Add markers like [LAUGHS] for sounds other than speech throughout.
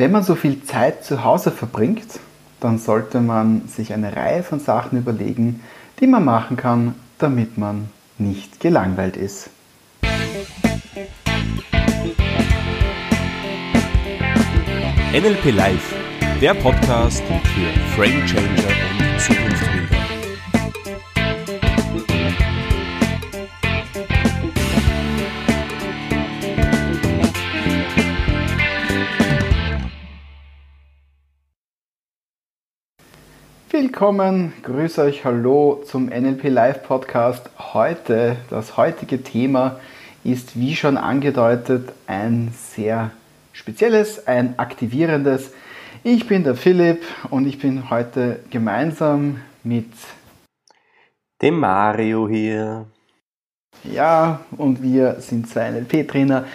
Wenn man so viel Zeit zu Hause verbringt, dann sollte man sich eine Reihe von Sachen überlegen, die man machen kann, damit man nicht gelangweilt ist. NLP Live, der Podcast für Frame Changer und Zukunftsbilder. Willkommen, grüße euch, hallo zum NLP Live Podcast. Heute, das heutige Thema ist wie schon angedeutet ein sehr spezielles, ein aktivierendes. Ich bin der Philipp und ich bin heute gemeinsam mit dem Mario hier. Ja, und wir sind zwei NLP-Trainer,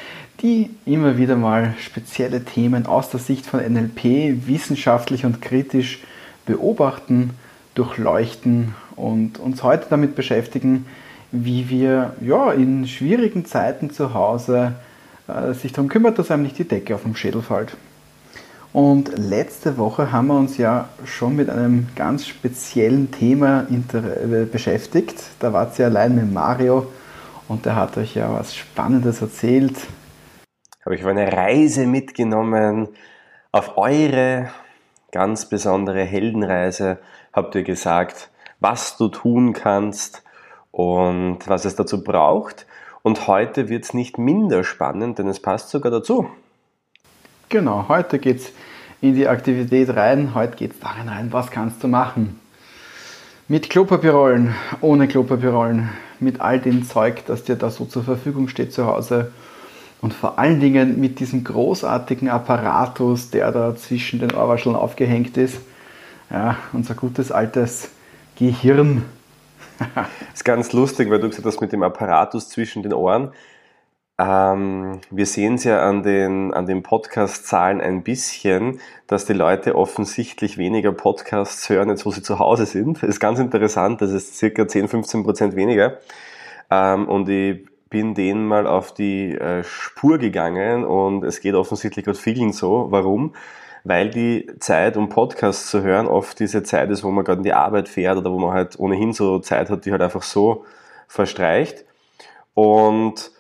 die immer wieder mal spezielle Themen aus der Sicht von NLP wissenschaftlich und kritisch beobachten, durchleuchten und uns heute damit beschäftigen, wie wir ja, in schwierigen Zeiten zu Hause äh, sich darum kümmert, dass einem nicht die Decke auf dem Schädel fällt. Und letzte Woche haben wir uns ja schon mit einem ganz speziellen Thema äh, beschäftigt. Da wart ihr allein mit Mario und der hat euch ja was Spannendes erzählt. Habe ich auf eine Reise mitgenommen auf eure ganz besondere Heldenreise habt ihr gesagt, was du tun kannst und was es dazu braucht. Und heute wird es nicht minder spannend, denn es passt sogar dazu. Genau, heute geht es in die Aktivität rein. Heute geht es darin rein, was kannst du machen. Mit Klopapierrollen, ohne Klopapierrollen, mit all dem Zeug, das dir da so zur Verfügung steht zu Hause und vor allen Dingen mit diesem großartigen Apparatus, der da zwischen den Ohrwascheln aufgehängt ist. Ja, unser gutes altes Gehirn. [LAUGHS] ist ganz lustig, weil du gesagt hast mit dem Apparatus zwischen den Ohren. Ähm, wir sehen es ja an den, an den Podcast-Zahlen ein bisschen, dass die Leute offensichtlich weniger Podcasts hören, jetzt wo sie zu Hause sind. Ist ganz interessant, das ist circa 10, 15 Prozent weniger. Ähm, und ich bin denen mal auf die äh, Spur gegangen und es geht offensichtlich gerade vielen so. Warum? Weil die Zeit, um Podcasts zu hören, oft diese Zeit ist, wo man gerade in die Arbeit fährt oder wo man halt ohnehin so Zeit hat, die halt einfach so verstreicht. Und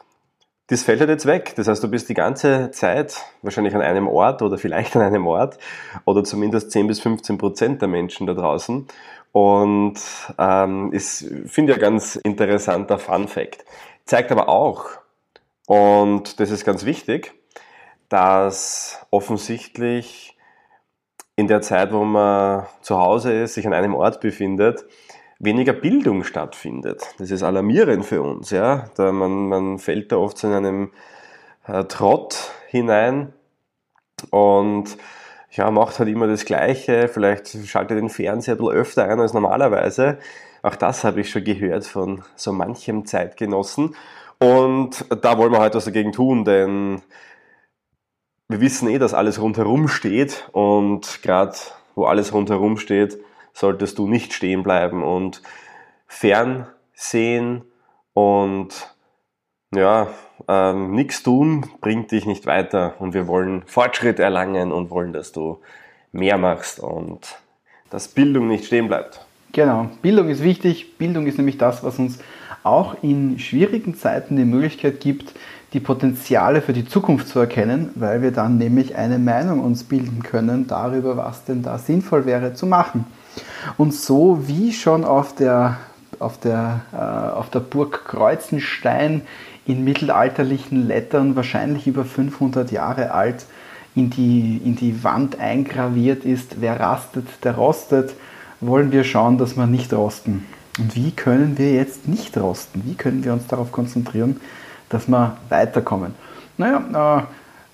das fällt halt jetzt weg. Das heißt, du bist die ganze Zeit wahrscheinlich an einem Ort oder vielleicht an einem Ort oder zumindest 10 bis 15 Prozent der Menschen da draußen. Und ähm, ist, finde ein ganz interessanter Fun Fact. Zeigt aber auch, und das ist ganz wichtig, dass offensichtlich in der Zeit, wo man zu Hause ist, sich an einem Ort befindet, weniger Bildung stattfindet. Das ist alarmierend für uns. Ja? Da man, man fällt da oft in einem äh, Trott hinein und ja, macht halt immer das Gleiche. Vielleicht schaltet den Fernseher ein bisschen öfter ein als normalerweise. Auch das habe ich schon gehört von so manchem Zeitgenossen. Und da wollen wir heute was dagegen tun, denn wir wissen eh, dass alles rundherum steht und gerade wo alles rundherum steht, solltest du nicht stehen bleiben und fernsehen und ja, ähm, nichts tun bringt dich nicht weiter und wir wollen Fortschritt erlangen und wollen, dass du mehr machst und dass Bildung nicht stehen bleibt. Genau, Bildung ist wichtig. Bildung ist nämlich das, was uns auch in schwierigen Zeiten die Möglichkeit gibt, die Potenziale für die Zukunft zu erkennen, weil wir dann nämlich eine Meinung uns bilden können darüber, was denn da sinnvoll wäre zu machen. Und so wie schon auf der, auf der, äh, auf der Burg Kreuzenstein in mittelalterlichen Lettern, wahrscheinlich über 500 Jahre alt, in die, in die Wand eingraviert ist, wer rastet, der rostet, wollen wir schauen, dass wir nicht rosten. Und wie können wir jetzt nicht rosten? Wie können wir uns darauf konzentrieren, dass wir weiterkommen? Naja, äh,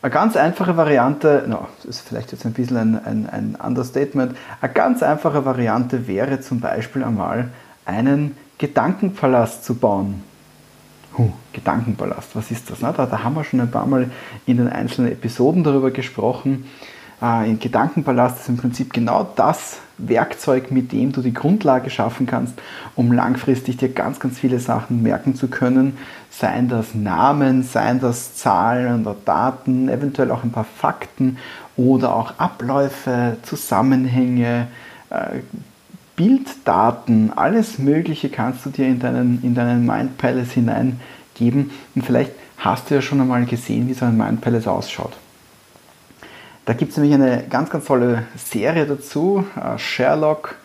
eine ganz einfache Variante, no, das ist vielleicht jetzt ein bisschen ein, ein, ein Understatement, eine ganz einfache Variante wäre zum Beispiel einmal einen Gedankenpalast zu bauen. Huh, Gedankenpalast, was ist das? Na, da, da haben wir schon ein paar Mal in den einzelnen Episoden darüber gesprochen ein Gedankenpalast ist im Prinzip genau das Werkzeug, mit dem du die Grundlage schaffen kannst, um langfristig dir ganz, ganz viele Sachen merken zu können. Seien das Namen, seien das Zahlen oder Daten, eventuell auch ein paar Fakten oder auch Abläufe, Zusammenhänge, äh, Bilddaten, alles Mögliche kannst du dir in deinen, in deinen Mind Palace hineingeben. Und vielleicht hast du ja schon einmal gesehen, wie so ein Mind Palace ausschaut. Da gibt es nämlich eine ganz, ganz tolle Serie dazu. Äh, Sherlock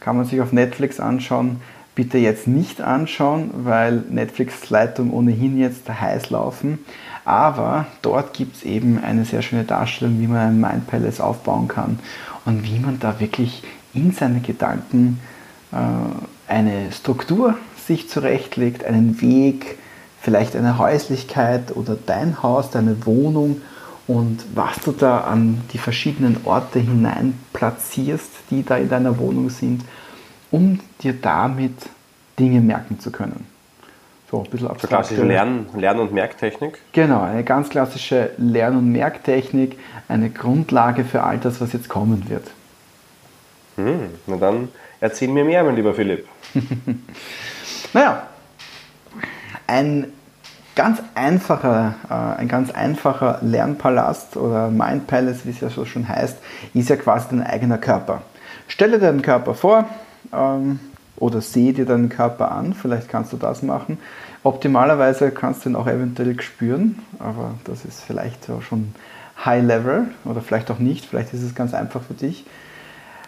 kann man sich auf Netflix anschauen. Bitte jetzt nicht anschauen, weil Netflix-Leitung ohnehin jetzt heiß laufen. Aber dort gibt es eben eine sehr schöne Darstellung, wie man ein Mind Palace aufbauen kann und wie man da wirklich in seine Gedanken äh, eine Struktur sich zurechtlegt, einen Weg, vielleicht eine Häuslichkeit oder dein Haus, deine Wohnung und was du da an die verschiedenen Orte hinein platzierst, die da in deiner Wohnung sind, um dir damit Dinge merken zu können. So, ein bisschen abstrakt. Klassische Lern-, Lern und Merktechnik? Genau, eine ganz klassische Lern- und Merktechnik, eine Grundlage für all das, was jetzt kommen wird. Hm, na dann erzähl mir mehr, mein lieber Philipp. [LAUGHS] naja, ein ganz einfacher, äh, ein ganz einfacher Lernpalast oder Mind Palace, wie es ja so schon heißt, ist ja quasi dein eigener Körper. Stelle deinen Körper vor ähm, oder sehe dir deinen Körper an, vielleicht kannst du das machen. Optimalerweise kannst du ihn auch eventuell spüren, aber das ist vielleicht schon High Level oder vielleicht auch nicht, vielleicht ist es ganz einfach für dich.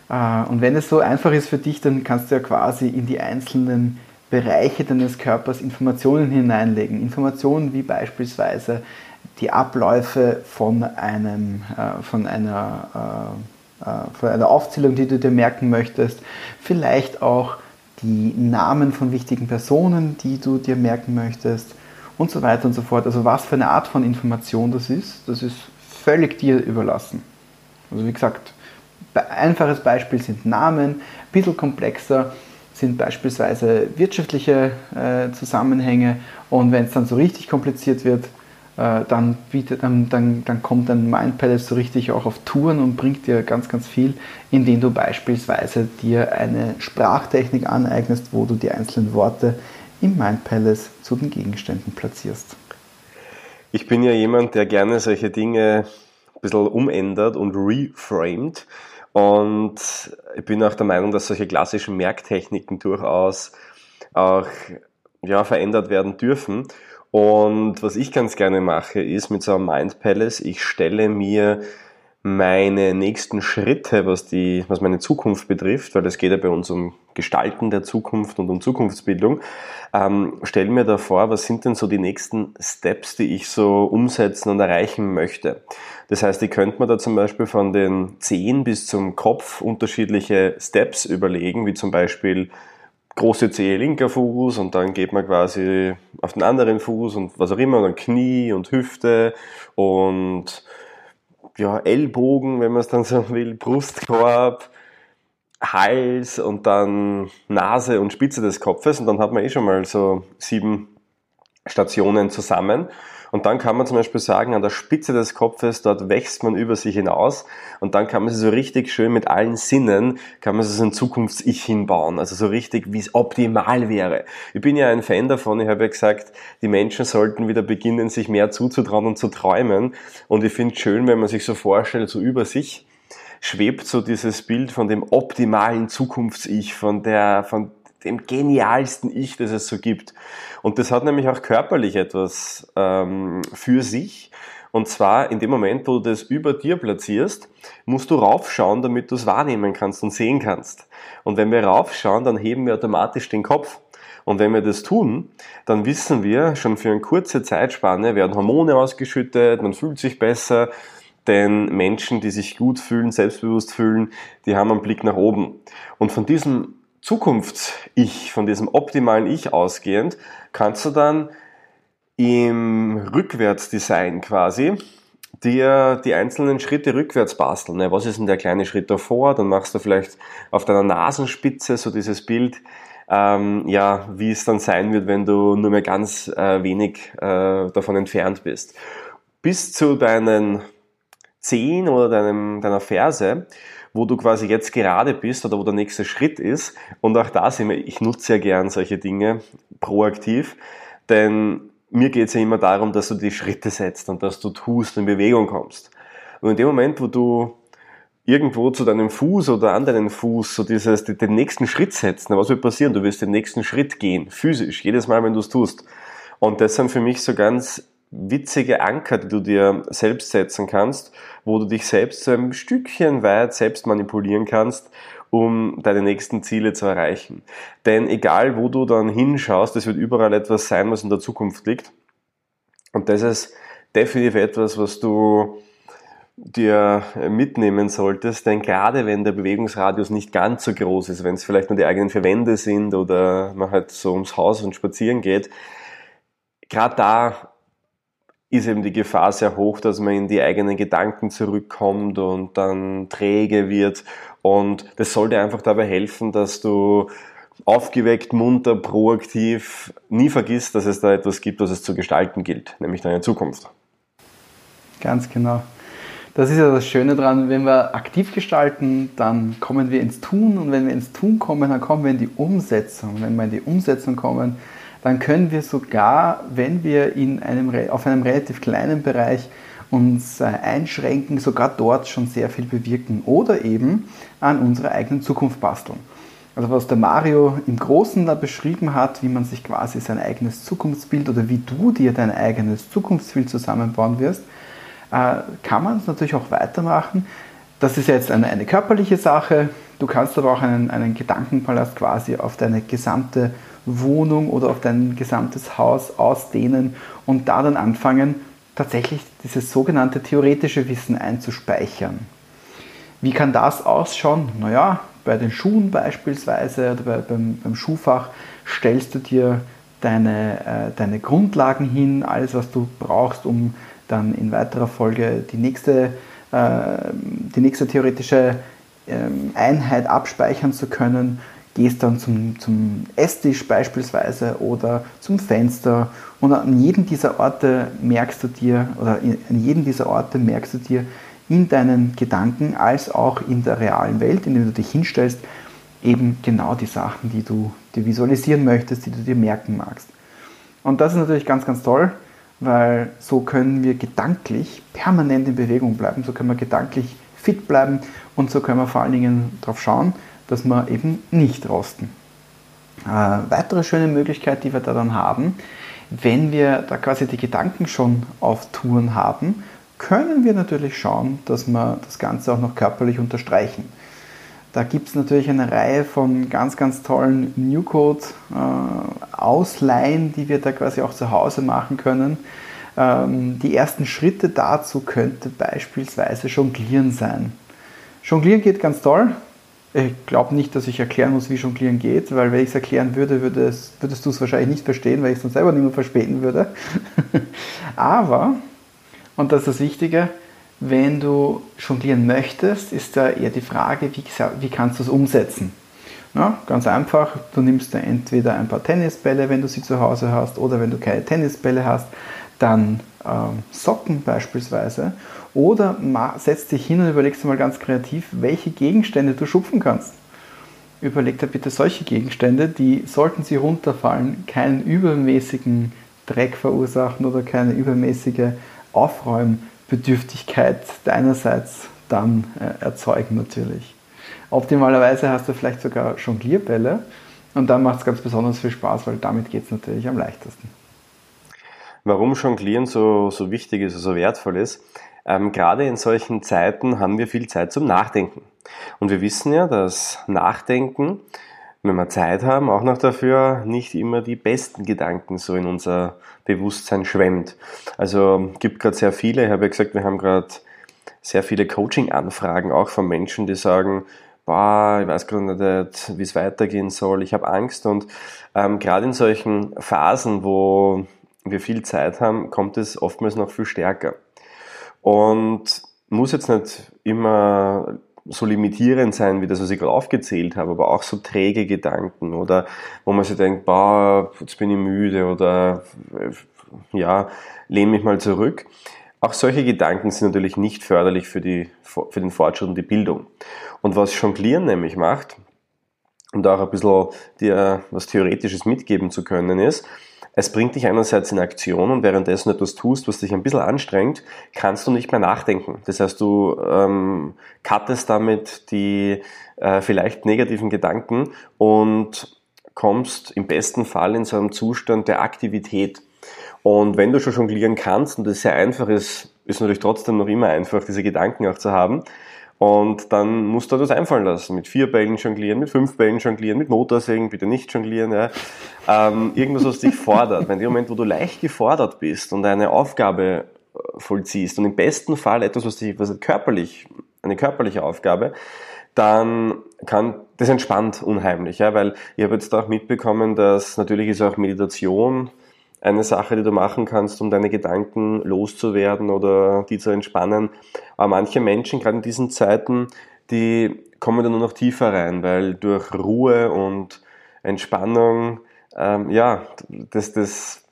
Äh, und wenn es so einfach ist für dich, dann kannst du ja quasi in die einzelnen Bereiche deines Körpers Informationen hineinlegen. Informationen wie beispielsweise die Abläufe von, einem, äh, von, einer, äh, äh, von einer Aufzählung, die du dir merken möchtest. Vielleicht auch die Namen von wichtigen Personen, die du dir merken möchtest und so weiter und so fort. Also was für eine Art von Information das ist, das ist völlig dir überlassen. Also wie gesagt, einfaches Beispiel sind Namen, ein bisschen komplexer sind beispielsweise wirtschaftliche äh, Zusammenhänge und wenn es dann so richtig kompliziert wird, äh, dann, bietet, dann, dann, dann kommt ein Mind Palace so richtig auch auf Touren und bringt dir ganz, ganz viel, indem du beispielsweise dir eine Sprachtechnik aneignest, wo du die einzelnen Worte im Mind Palace zu den Gegenständen platzierst. Ich bin ja jemand, der gerne solche Dinge ein bisschen umändert und reframed. Und ich bin auch der Meinung, dass solche klassischen Merktechniken durchaus auch ja, verändert werden dürfen. Und was ich ganz gerne mache, ist mit so einem Mind Palace, ich stelle mir meine nächsten Schritte, was, die, was meine Zukunft betrifft, weil es geht ja bei uns um Gestalten der Zukunft und um Zukunftsbildung, ähm, stelle mir da vor, was sind denn so die nächsten Steps, die ich so umsetzen und erreichen möchte. Das heißt, ich könnte mir da zum Beispiel von den Zehen bis zum Kopf unterschiedliche Steps überlegen, wie zum Beispiel große Zehe linker Fuß und dann geht man quasi auf den anderen Fuß und was auch immer, und dann Knie und Hüfte und ja, Ellbogen, wenn man es dann so will, Brustkorb, Hals und dann Nase und Spitze des Kopfes und dann hat man eh schon mal so sieben Stationen zusammen. Und dann kann man zum Beispiel sagen, an der Spitze des Kopfes, dort wächst man über sich hinaus. Und dann kann man sie so richtig schön mit allen Sinnen, kann man so ein Zukunfts-Ich hinbauen, also so richtig, wie es optimal wäre. Ich bin ja ein Fan davon, ich habe ja gesagt, die Menschen sollten wieder beginnen, sich mehr zuzutrauen und zu träumen. Und ich finde es schön, wenn man sich so vorstellt, so über sich, schwebt so dieses Bild von dem optimalen Zukunfts-Ich, von der, von dem genialsten Ich, das es so gibt. Und das hat nämlich auch körperlich etwas ähm, für sich. Und zwar in dem Moment, wo du das über dir platzierst, musst du raufschauen, damit du es wahrnehmen kannst und sehen kannst. Und wenn wir raufschauen, dann heben wir automatisch den Kopf. Und wenn wir das tun, dann wissen wir, schon für eine kurze Zeitspanne werden Hormone ausgeschüttet, man fühlt sich besser, denn Menschen, die sich gut fühlen, selbstbewusst fühlen, die haben einen Blick nach oben. Und von diesem Zukunfts-Ich, von diesem optimalen Ich ausgehend, kannst du dann im Rückwärtsdesign quasi dir die einzelnen Schritte rückwärts basteln. Was ist denn der kleine Schritt davor? Dann machst du vielleicht auf deiner Nasenspitze so dieses Bild, ähm, ja, wie es dann sein wird, wenn du nur mehr ganz äh, wenig äh, davon entfernt bist. Bis zu deinen Zehen oder deinem, deiner Ferse, wo du quasi jetzt gerade bist oder wo der nächste Schritt ist. Und auch da sind wir, ich nutze ja gern solche Dinge proaktiv, denn mir geht es ja immer darum, dass du die Schritte setzt und dass du tust in Bewegung kommst. Und in dem Moment, wo du irgendwo zu deinem Fuß oder an deinen Fuß so dieses, den nächsten Schritt setzt, was wird passieren? Du wirst den nächsten Schritt gehen, physisch, jedes Mal, wenn du es tust. Und das sind für mich so ganz witzige Anker, die du dir selbst setzen kannst, wo du dich selbst so ein Stückchen weit selbst manipulieren kannst, um deine nächsten Ziele zu erreichen. Denn egal, wo du dann hinschaust, es wird überall etwas sein, was in der Zukunft liegt. Und das ist definitiv etwas, was du dir mitnehmen solltest, denn gerade wenn der Bewegungsradius nicht ganz so groß ist, wenn es vielleicht nur die eigenen vier Wände sind oder man halt so ums Haus und spazieren geht, gerade da ist eben die Gefahr sehr hoch, dass man in die eigenen Gedanken zurückkommt und dann träge wird. Und das soll dir einfach dabei helfen, dass du aufgeweckt, munter, proaktiv nie vergisst, dass es da etwas gibt, was es zu gestalten gilt, nämlich deine Zukunft. Ganz genau. Das ist ja das Schöne daran, wenn wir aktiv gestalten, dann kommen wir ins Tun und wenn wir ins Tun kommen, dann kommen wir in die Umsetzung. Wenn wir in die Umsetzung kommen, dann können wir sogar, wenn wir in einem, auf einem relativ kleinen Bereich uns äh, einschränken, sogar dort schon sehr viel bewirken oder eben an unserer eigenen Zukunft basteln. Also was der Mario im Großen da beschrieben hat, wie man sich quasi sein eigenes Zukunftsbild oder wie du dir dein eigenes Zukunftsbild zusammenbauen wirst, äh, kann man es natürlich auch weitermachen. Das ist jetzt eine, eine körperliche Sache. Du kannst aber auch einen, einen Gedankenpalast quasi auf deine gesamte Wohnung oder auf dein gesamtes Haus ausdehnen und da dann anfangen, tatsächlich dieses sogenannte theoretische Wissen einzuspeichern. Wie kann das ausschauen? Naja, bei den Schuhen beispielsweise oder bei, beim, beim Schuhfach stellst du dir deine, äh, deine Grundlagen hin, alles was du brauchst, um dann in weiterer Folge die nächste, äh, die nächste theoretische äh, Einheit abspeichern zu können. Gehst dann zum, zum Esstisch beispielsweise oder zum Fenster und an jedem dieser Orte merkst du dir, oder an jedem dieser Orte merkst du dir in deinen Gedanken als auch in der realen Welt, indem du dich hinstellst, eben genau die Sachen, die du dir visualisieren möchtest, die du dir merken magst. Und das ist natürlich ganz, ganz toll, weil so können wir gedanklich permanent in Bewegung bleiben, so können wir gedanklich fit bleiben und so können wir vor allen Dingen darauf schauen, dass wir eben nicht rosten. Äh, weitere schöne Möglichkeit, die wir da dann haben, wenn wir da quasi die Gedanken schon auf Touren haben, können wir natürlich schauen, dass wir das Ganze auch noch körperlich unterstreichen. Da gibt es natürlich eine Reihe von ganz, ganz tollen New Code äh, die wir da quasi auch zu Hause machen können. Ähm, die ersten Schritte dazu könnte beispielsweise Jonglieren sein. Jonglieren geht ganz toll. Ich glaube nicht, dass ich erklären muss, wie Jonglieren geht, weil wenn ich es erklären würde, würdest, würdest du es wahrscheinlich nicht verstehen, weil ich es dann selber nicht mehr verspäten würde. [LAUGHS] Aber, und das ist das Wichtige, wenn du jonglieren möchtest, ist da eher die Frage, wie, wie kannst du es umsetzen? Ja, ganz einfach, du nimmst da entweder ein paar Tennisbälle, wenn du sie zu Hause hast, oder wenn du keine Tennisbälle hast, dann ähm, Socken beispielsweise. Oder setzt dich hin und überlegst mal ganz kreativ, welche Gegenstände du schupfen kannst. Überleg dir bitte solche Gegenstände, die, sollten sie runterfallen, keinen übermäßigen Dreck verursachen oder keine übermäßige Aufräumen Bedürftigkeit deinerseits dann äh, erzeugen natürlich. Optimalerweise hast du vielleicht sogar Jonglierbälle und dann macht es ganz besonders viel Spaß, weil damit geht es natürlich am leichtesten. Warum Jonglieren so, so wichtig ist, so wertvoll ist, ähm, gerade in solchen Zeiten haben wir viel Zeit zum Nachdenken. Und wir wissen ja, dass Nachdenken wenn wir Zeit haben, auch noch dafür nicht immer die besten Gedanken so in unser Bewusstsein schwemmt. Also gibt gerade sehr viele, ich habe ja gesagt, wir haben gerade sehr viele Coaching-Anfragen auch von Menschen, die sagen, boah, ich weiß gerade nicht, wie es weitergehen soll, ich habe Angst und ähm, gerade in solchen Phasen, wo wir viel Zeit haben, kommt es oftmals noch viel stärker. Und muss jetzt nicht immer so limitierend sein, wie das, was ich gerade aufgezählt habe, aber auch so träge Gedanken oder wo man sich denkt, boah, jetzt bin ich müde oder ja, lehne mich mal zurück. Auch solche Gedanken sind natürlich nicht förderlich für, die, für den Fortschritt und die Bildung. Und was Jonglieren nämlich macht, da auch ein bisschen dir was Theoretisches mitgeben zu können, ist, es bringt dich einerseits in Aktion und währenddessen etwas tust, was dich ein bisschen anstrengt, kannst du nicht mehr nachdenken. Das heißt, du ähm, cuttest damit die äh, vielleicht negativen Gedanken und kommst im besten Fall in so einem Zustand der Aktivität. Und wenn du schon jonglieren kannst und es sehr einfach ist, ist natürlich trotzdem noch immer einfach, diese Gedanken auch zu haben. Und dann musst du das einfallen lassen. Mit vier Bällen jonglieren, mit fünf Bällen jonglieren, mit Motorsägen bitte nicht jonglieren. Ja. Ähm, irgendwas, was dich fordert. Wenn in dem Moment, wo du leicht gefordert bist und eine Aufgabe äh, vollziehst und im besten Fall etwas, was dich was körperlich, eine körperliche Aufgabe, dann kann das entspannt unheimlich, ja, weil ich habe jetzt auch mitbekommen, dass natürlich ist auch Meditation eine Sache, die du machen kannst, um deine Gedanken loszuwerden oder die zu entspannen. Aber manche Menschen, gerade in diesen Zeiten, die kommen dann nur noch tiefer rein, weil durch Ruhe und Entspannung, ähm, ja, dass das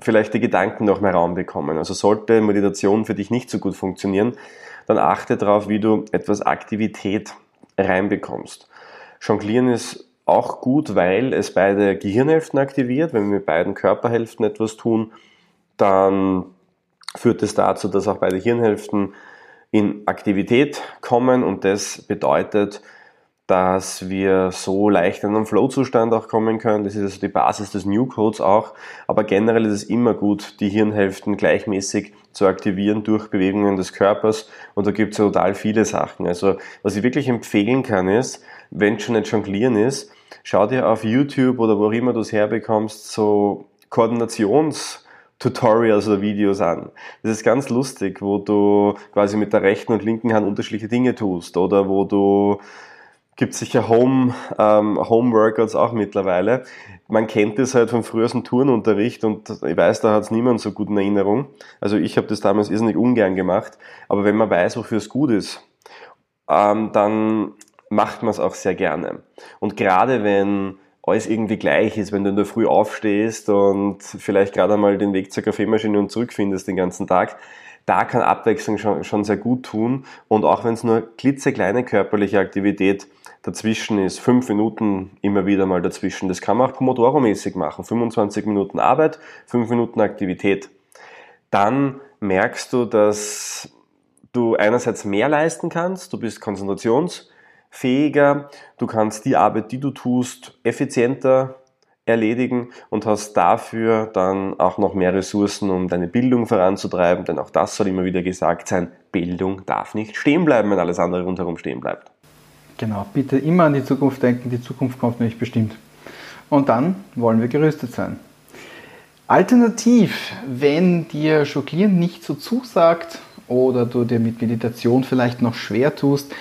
vielleicht die Gedanken noch mehr Raum bekommen. Also sollte Meditation für dich nicht so gut funktionieren, dann achte darauf, wie du etwas Aktivität reinbekommst. Jonglieren ist auch gut, weil es beide Gehirnhälften aktiviert. Wenn wir mit beiden Körperhälften etwas tun, dann führt es dazu, dass auch beide Hirnhälften in Aktivität kommen und das bedeutet, dass wir so leicht in einen Flow-Zustand auch kommen können. Das ist also die Basis des New Codes auch. Aber generell ist es immer gut, die Hirnhälften gleichmäßig zu aktivieren durch Bewegungen des Körpers. Und da gibt es total viele Sachen. Also was ich wirklich empfehlen kann ist, wenn schon nicht jonglieren ist, schau dir auf YouTube oder wo auch immer du es herbekommst, so Koordinations- Tutorials oder Videos an. Das ist ganz lustig, wo du quasi mit der rechten und linken Hand unterschiedliche Dinge tust oder wo du gibt sicher Home, ähm, Home auch mittlerweile. Man kennt das halt von früheren Turnunterricht und ich weiß, da hat es niemand so gut in Erinnerung. Also ich habe das damals irrsinnig ungern gemacht, aber wenn man weiß, wofür es gut ist, ähm, dann macht man es auch sehr gerne. Und gerade wenn alles irgendwie gleich ist, wenn du in der Früh aufstehst und vielleicht gerade einmal den Weg zur Kaffeemaschine und zurückfindest den ganzen Tag, da kann Abwechslung schon, schon sehr gut tun. Und auch wenn es nur klitzekleine körperliche Aktivität dazwischen ist, fünf Minuten immer wieder mal dazwischen, das kann man auch Pomodoro-mäßig machen. 25 Minuten Arbeit, fünf Minuten Aktivität. Dann merkst du, dass du einerseits mehr leisten kannst, du bist konzentrations- fähiger, du kannst die Arbeit, die du tust, effizienter erledigen und hast dafür dann auch noch mehr Ressourcen, um deine Bildung voranzutreiben, denn auch das soll immer wieder gesagt sein, Bildung darf nicht stehen bleiben, wenn alles andere rundherum stehen bleibt. Genau, bitte immer an die Zukunft denken, die Zukunft kommt nämlich bestimmt. Und dann wollen wir gerüstet sein. Alternativ, wenn dir Jonglieren nicht so zusagt oder du dir mit Meditation vielleicht noch schwer tust,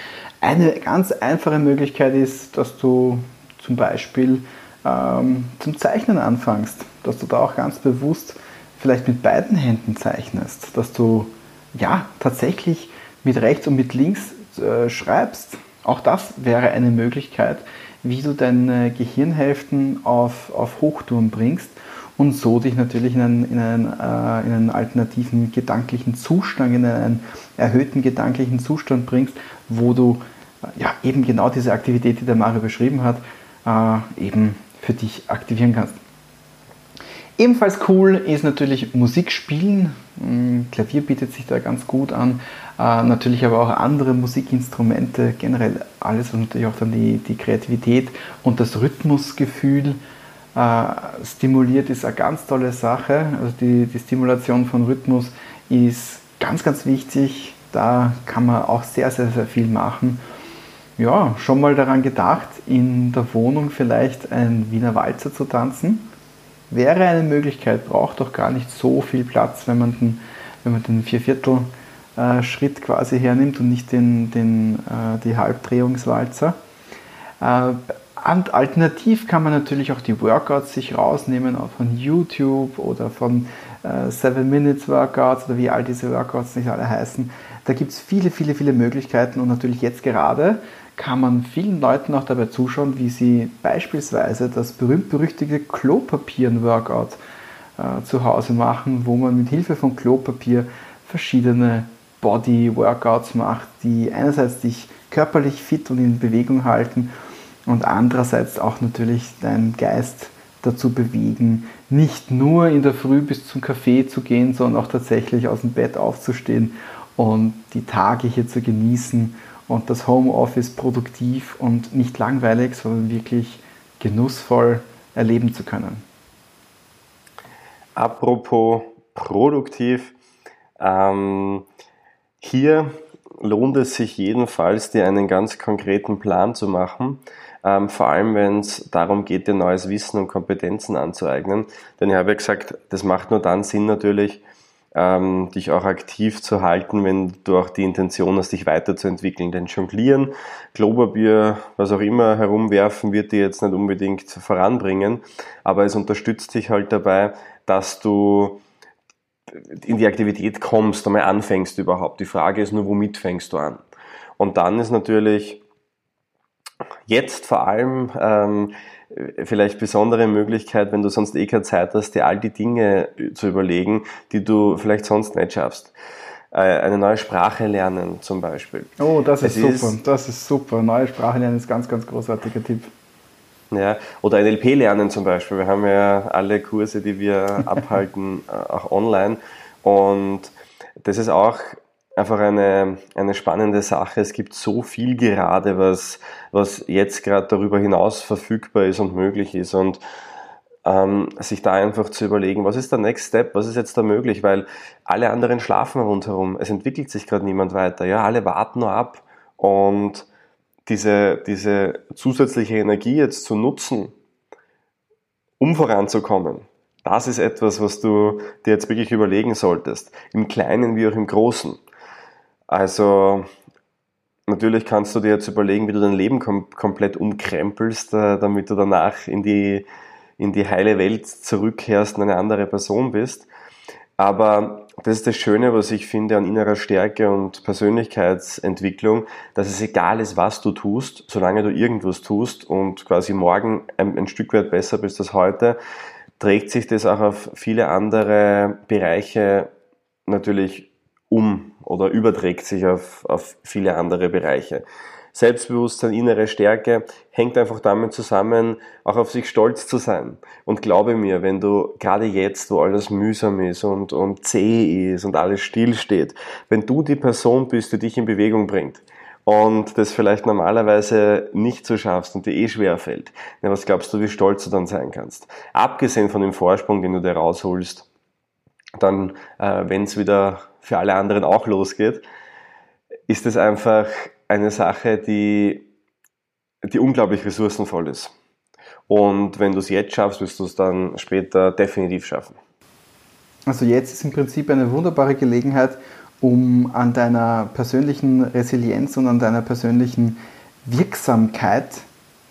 eine ganz einfache Möglichkeit ist, dass du zum Beispiel ähm, zum Zeichnen anfängst, dass du da auch ganz bewusst vielleicht mit beiden Händen zeichnest, dass du ja tatsächlich mit rechts und mit links äh, schreibst. Auch das wäre eine Möglichkeit, wie du deine Gehirnhälften auf, auf Hochtouren bringst und so dich natürlich in einen, in, einen, äh, in einen alternativen gedanklichen Zustand, in einen erhöhten gedanklichen Zustand bringst, wo du äh, ja, eben genau diese Aktivität, die der Mario beschrieben hat, äh, eben für dich aktivieren kannst. Ebenfalls cool ist natürlich Musik spielen. Hm, Klavier bietet sich da ganz gut an. Äh, natürlich aber auch andere Musikinstrumente, generell alles, was natürlich auch dann die, die Kreativität und das Rhythmusgefühl äh, stimuliert, ist eine ganz tolle Sache. Also die, die Stimulation von Rhythmus ist ganz, ganz wichtig. Da kann man auch sehr, sehr, sehr viel machen ja, schon mal daran gedacht, in der Wohnung vielleicht ein Wiener Walzer zu tanzen? Wäre eine Möglichkeit, braucht doch gar nicht so viel Platz, wenn man den, wenn man den Vierviertel-Schritt quasi hernimmt und nicht den, den, äh, die Halbdrehungswalzer. Äh, alternativ kann man natürlich auch die Workouts sich rausnehmen, auch von YouTube oder von äh, 7 Minutes Workouts oder wie all diese Workouts nicht alle heißen. Da gibt es viele, viele, viele Möglichkeiten und natürlich jetzt gerade kann man vielen Leuten auch dabei zuschauen, wie sie beispielsweise das berühmt-berüchtigte Klopapier-Workout äh, zu Hause machen, wo man mit Hilfe von Klopapier verschiedene Body-Workouts macht, die einerseits dich körperlich fit und in Bewegung halten und andererseits auch natürlich deinen Geist dazu bewegen, nicht nur in der Früh bis zum Café zu gehen, sondern auch tatsächlich aus dem Bett aufzustehen und die Tage hier zu genießen und das Homeoffice produktiv und nicht langweilig, sondern wirklich genussvoll erleben zu können. Apropos produktiv, ähm, hier lohnt es sich jedenfalls, dir einen ganz konkreten Plan zu machen, ähm, vor allem wenn es darum geht, dir neues Wissen und Kompetenzen anzueignen. Denn ich habe ja gesagt, das macht nur dann Sinn natürlich, ähm, dich auch aktiv zu halten, wenn du auch die Intention hast, dich weiterzuentwickeln. Denn Jonglieren, Klopapier, was auch immer herumwerfen, wird dir jetzt nicht unbedingt voranbringen, aber es unterstützt dich halt dabei, dass du in die Aktivität kommst, einmal anfängst überhaupt. Die Frage ist nur, womit fängst du an? Und dann ist natürlich jetzt vor allem ähm, vielleicht besondere Möglichkeit, wenn du sonst eh keine Zeit hast, dir all die Dinge zu überlegen, die du vielleicht sonst nicht schaffst. Äh, eine neue Sprache lernen zum Beispiel. Oh, das ist es super. Ist, das ist super. Neue Sprache lernen ist ganz, ganz großartiger Tipp. Ja, oder NLP lernen zum Beispiel. Wir haben ja alle Kurse, die wir [LAUGHS] abhalten, äh, auch online. Und das ist auch einfach eine, eine spannende Sache. Es gibt so viel gerade, was, was jetzt gerade darüber hinaus verfügbar ist und möglich ist. Und ähm, sich da einfach zu überlegen, was ist der Next Step, was ist jetzt da möglich, weil alle anderen schlafen rundherum. Es entwickelt sich gerade niemand weiter. Ja, alle warten nur ab. Und diese, diese zusätzliche Energie jetzt zu nutzen, um voranzukommen, das ist etwas, was du dir jetzt wirklich überlegen solltest. Im Kleinen wie auch im Großen. Also natürlich kannst du dir jetzt überlegen, wie du dein Leben kom komplett umkrempelst, äh, damit du danach in die, in die heile Welt zurückkehrst und eine andere Person bist. Aber das ist das Schöne, was ich finde an innerer Stärke und Persönlichkeitsentwicklung, dass es egal ist, was du tust, solange du irgendwas tust und quasi morgen ein, ein Stück weit besser bist als heute, trägt sich das auch auf viele andere Bereiche natürlich um oder überträgt sich auf, auf viele andere Bereiche. Selbstbewusstsein, innere Stärke hängt einfach damit zusammen, auch auf sich stolz zu sein. Und glaube mir, wenn du gerade jetzt, wo alles mühsam ist und, und zäh ist und alles stillsteht, wenn du die Person bist, die dich in Bewegung bringt, und das vielleicht normalerweise nicht so schaffst und dir eh schwer fällt, was glaubst du, wie stolz du dann sein kannst? Abgesehen von dem Vorsprung, den du dir rausholst, dann, äh, wenn es wieder für alle anderen auch losgeht, ist es einfach eine Sache, die, die unglaublich ressourcenvoll ist. Und wenn du es jetzt schaffst, wirst du es dann später definitiv schaffen. Also jetzt ist im Prinzip eine wunderbare Gelegenheit, um an deiner persönlichen Resilienz und an deiner persönlichen Wirksamkeit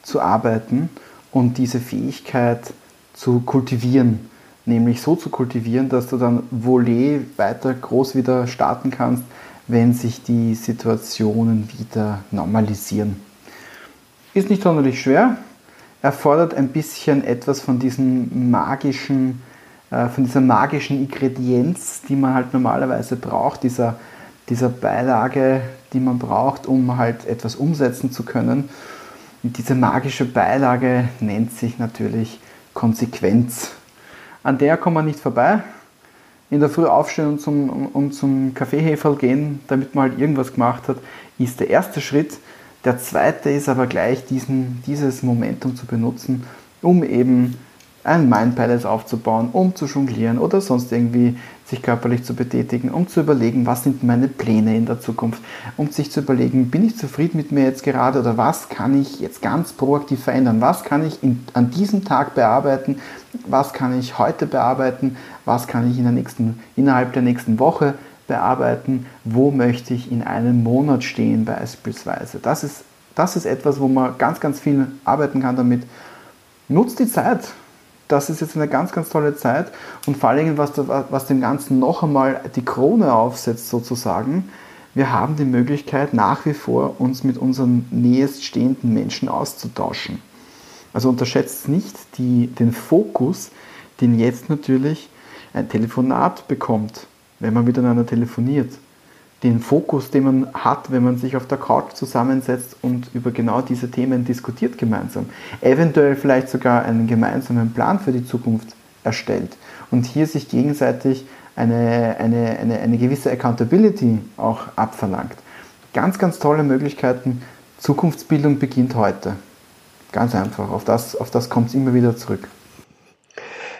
zu arbeiten und diese Fähigkeit zu kultivieren nämlich so zu kultivieren, dass du dann volé weiter groß wieder starten kannst, wenn sich die Situationen wieder normalisieren. Ist nicht sonderlich schwer, erfordert ein bisschen etwas von diesem magischen, äh, von dieser magischen Ingredienz, die man halt normalerweise braucht, dieser, dieser Beilage, die man braucht, um halt etwas umsetzen zu können. Und diese magische Beilage nennt sich natürlich Konsequenz. An der kommt man nicht vorbei. In der Früh aufstehen und zum, und zum Kaffeeheferl gehen, damit man halt irgendwas gemacht hat, ist der erste Schritt. Der zweite ist aber gleich diesen, dieses Momentum zu benutzen, um eben ein Mindpalace aufzubauen, um zu jonglieren oder sonst irgendwie sich körperlich zu betätigen, um zu überlegen, was sind meine Pläne in der Zukunft, um sich zu überlegen, bin ich zufrieden mit mir jetzt gerade oder was kann ich jetzt ganz proaktiv verändern, was kann ich in, an diesem Tag bearbeiten, was kann ich heute bearbeiten, was kann ich in der nächsten, innerhalb der nächsten Woche bearbeiten, wo möchte ich in einem Monat stehen beispielsweise. Das ist, das ist etwas, wo man ganz, ganz viel arbeiten kann damit. Nutzt die Zeit, das ist jetzt eine ganz, ganz tolle Zeit und vor allem, was, was dem Ganzen noch einmal die Krone aufsetzt sozusagen, wir haben die Möglichkeit nach wie vor uns mit unseren nächststehenden Menschen auszutauschen. Also unterschätzt nicht die, den Fokus, den jetzt natürlich ein Telefonat bekommt. wenn man miteinander telefoniert, den Fokus, den man hat, wenn man sich auf der Couch zusammensetzt und über genau diese Themen diskutiert gemeinsam. Eventuell vielleicht sogar einen gemeinsamen Plan für die Zukunft erstellt und hier sich gegenseitig eine, eine, eine, eine gewisse Accountability auch abverlangt. Ganz, ganz tolle Möglichkeiten. Zukunftsbildung beginnt heute. Ganz einfach. Auf das, auf das kommt es immer wieder zurück.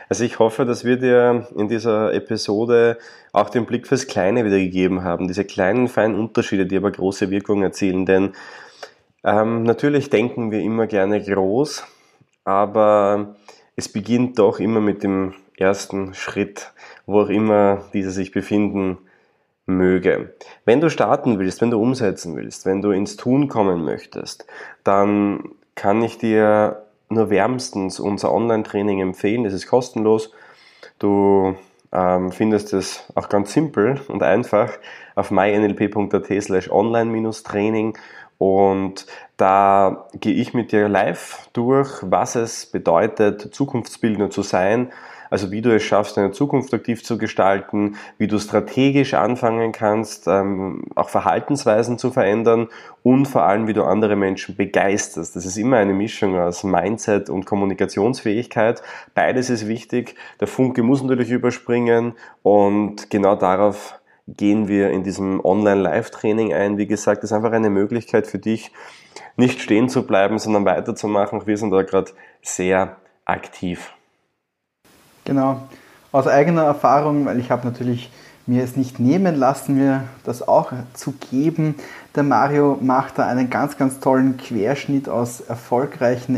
Also ich hoffe, dass wir dir in dieser Episode auch den Blick fürs Kleine wiedergegeben haben. Diese kleinen, feinen Unterschiede, die aber große Wirkung erzielen. Denn ähm, natürlich denken wir immer gerne groß, aber es beginnt doch immer mit dem ersten Schritt, wo auch immer dieser sich befinden möge. Wenn du starten willst, wenn du umsetzen willst, wenn du ins Tun kommen möchtest, dann kann ich dir nur wärmstens unser Online-Training empfehlen. Es ist kostenlos. Du ähm, findest es auch ganz simpel und einfach auf mynlp.at slash online-training und da gehe ich mit dir live durch, was es bedeutet, Zukunftsbildner zu sein, also wie du es schaffst, deine Zukunft aktiv zu gestalten, wie du strategisch anfangen kannst, ähm, auch Verhaltensweisen zu verändern und vor allem, wie du andere Menschen begeisterst. Das ist immer eine Mischung aus Mindset und Kommunikationsfähigkeit. Beides ist wichtig. Der Funke muss natürlich überspringen und genau darauf gehen wir in diesem Online-Live-Training ein. Wie gesagt, das ist einfach eine Möglichkeit für dich, nicht stehen zu bleiben, sondern weiterzumachen. Wir sind da gerade sehr aktiv. Genau. Aus eigener Erfahrung, weil ich habe natürlich mir es nicht nehmen lassen, mir das auch zu geben. Der Mario macht da einen ganz, ganz tollen Querschnitt aus erfolgreichen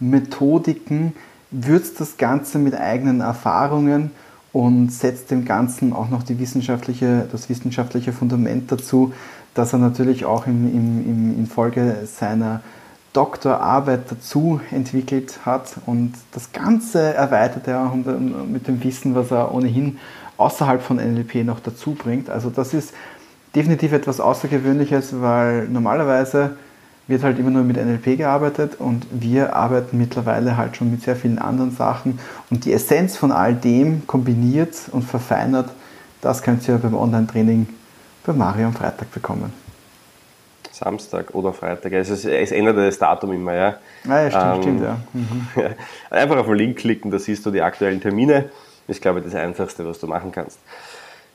NLP-Methodiken, würzt das Ganze mit eigenen Erfahrungen und setzt dem Ganzen auch noch die wissenschaftliche, das wissenschaftliche Fundament dazu, dass er natürlich auch im, im, im, in Folge seiner Doktorarbeit dazu entwickelt hat und das Ganze erweitert er mit dem Wissen, was er ohnehin außerhalb von NLP noch dazu bringt. Also das ist definitiv etwas Außergewöhnliches, weil normalerweise wird halt immer nur mit NLP gearbeitet und wir arbeiten mittlerweile halt schon mit sehr vielen anderen Sachen und die Essenz von all dem kombiniert und verfeinert, das könnt ihr beim Online-Training bei Mario am Freitag bekommen. Samstag oder Freitag. Also es, es ändert das Datum immer, ja. Ah, ja, stimmt, ähm, stimmt, ja. Mhm. [LAUGHS] Einfach auf den Link klicken, da siehst du die aktuellen Termine. Das ist, glaube ich, das Einfachste, was du machen kannst.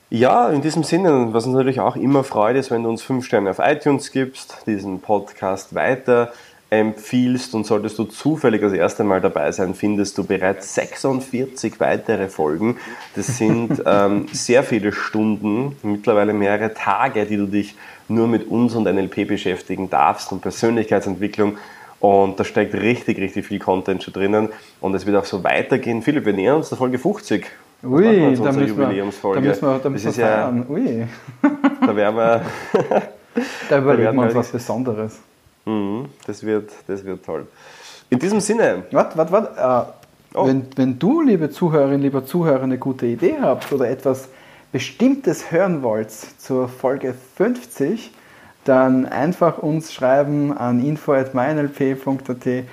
Ja, in diesem Sinne, was uns natürlich auch immer freut, ist, wenn du uns fünf Sterne auf iTunes gibst, diesen Podcast weiter empfiehlst und solltest du zufällig das erste Mal dabei sein, findest du bereits 46 weitere Folgen. Das sind [LAUGHS] ähm, sehr viele Stunden, mittlerweile mehrere Tage, die du dich nur mit uns und NLP beschäftigen darfst und Persönlichkeitsentwicklung. Und da steckt richtig, richtig viel Content schon drinnen. Und es wird auch so weitergehen. Philipp, wir nähern uns der Folge 50. Ui, da müssen, wir, da müssen wir, da müssen wir feiern. Ja, Ui. [LAUGHS] Da werden wir... [LAUGHS] da überlegen wir uns was Besonderes. Mhm, das, wird, das wird toll. In diesem Sinne. Warte, warte, warte. Äh, oh. wenn, wenn du, liebe Zuhörerin, lieber Zuhörer, eine gute Idee habt oder etwas Bestimmtes hören wollt zur Folge 50, dann einfach uns schreiben an info.mynlp.at.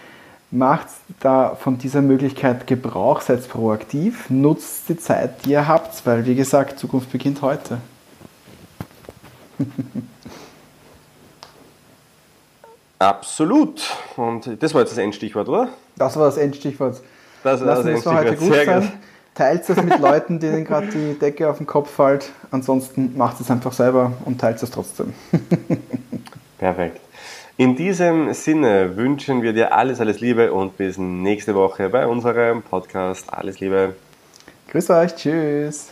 Macht da von dieser Möglichkeit Gebrauch, seid proaktiv, nutzt die Zeit, die ihr habt, weil wie gesagt, Zukunft beginnt heute. [LAUGHS] Absolut. Und das war jetzt das Endstichwort, oder? Das war das Endstichwort. Das war Lassen das Endstichwort. heute gut Sehr sein. Gut. Teilt es mit Leuten, denen gerade die Decke auf den Kopf fällt. Ansonsten macht es einfach selber und teilt es trotzdem. [LAUGHS] Perfekt. In diesem Sinne wünschen wir dir alles, alles Liebe und bis nächste Woche bei unserem Podcast. Alles Liebe. Grüß euch. Tschüss.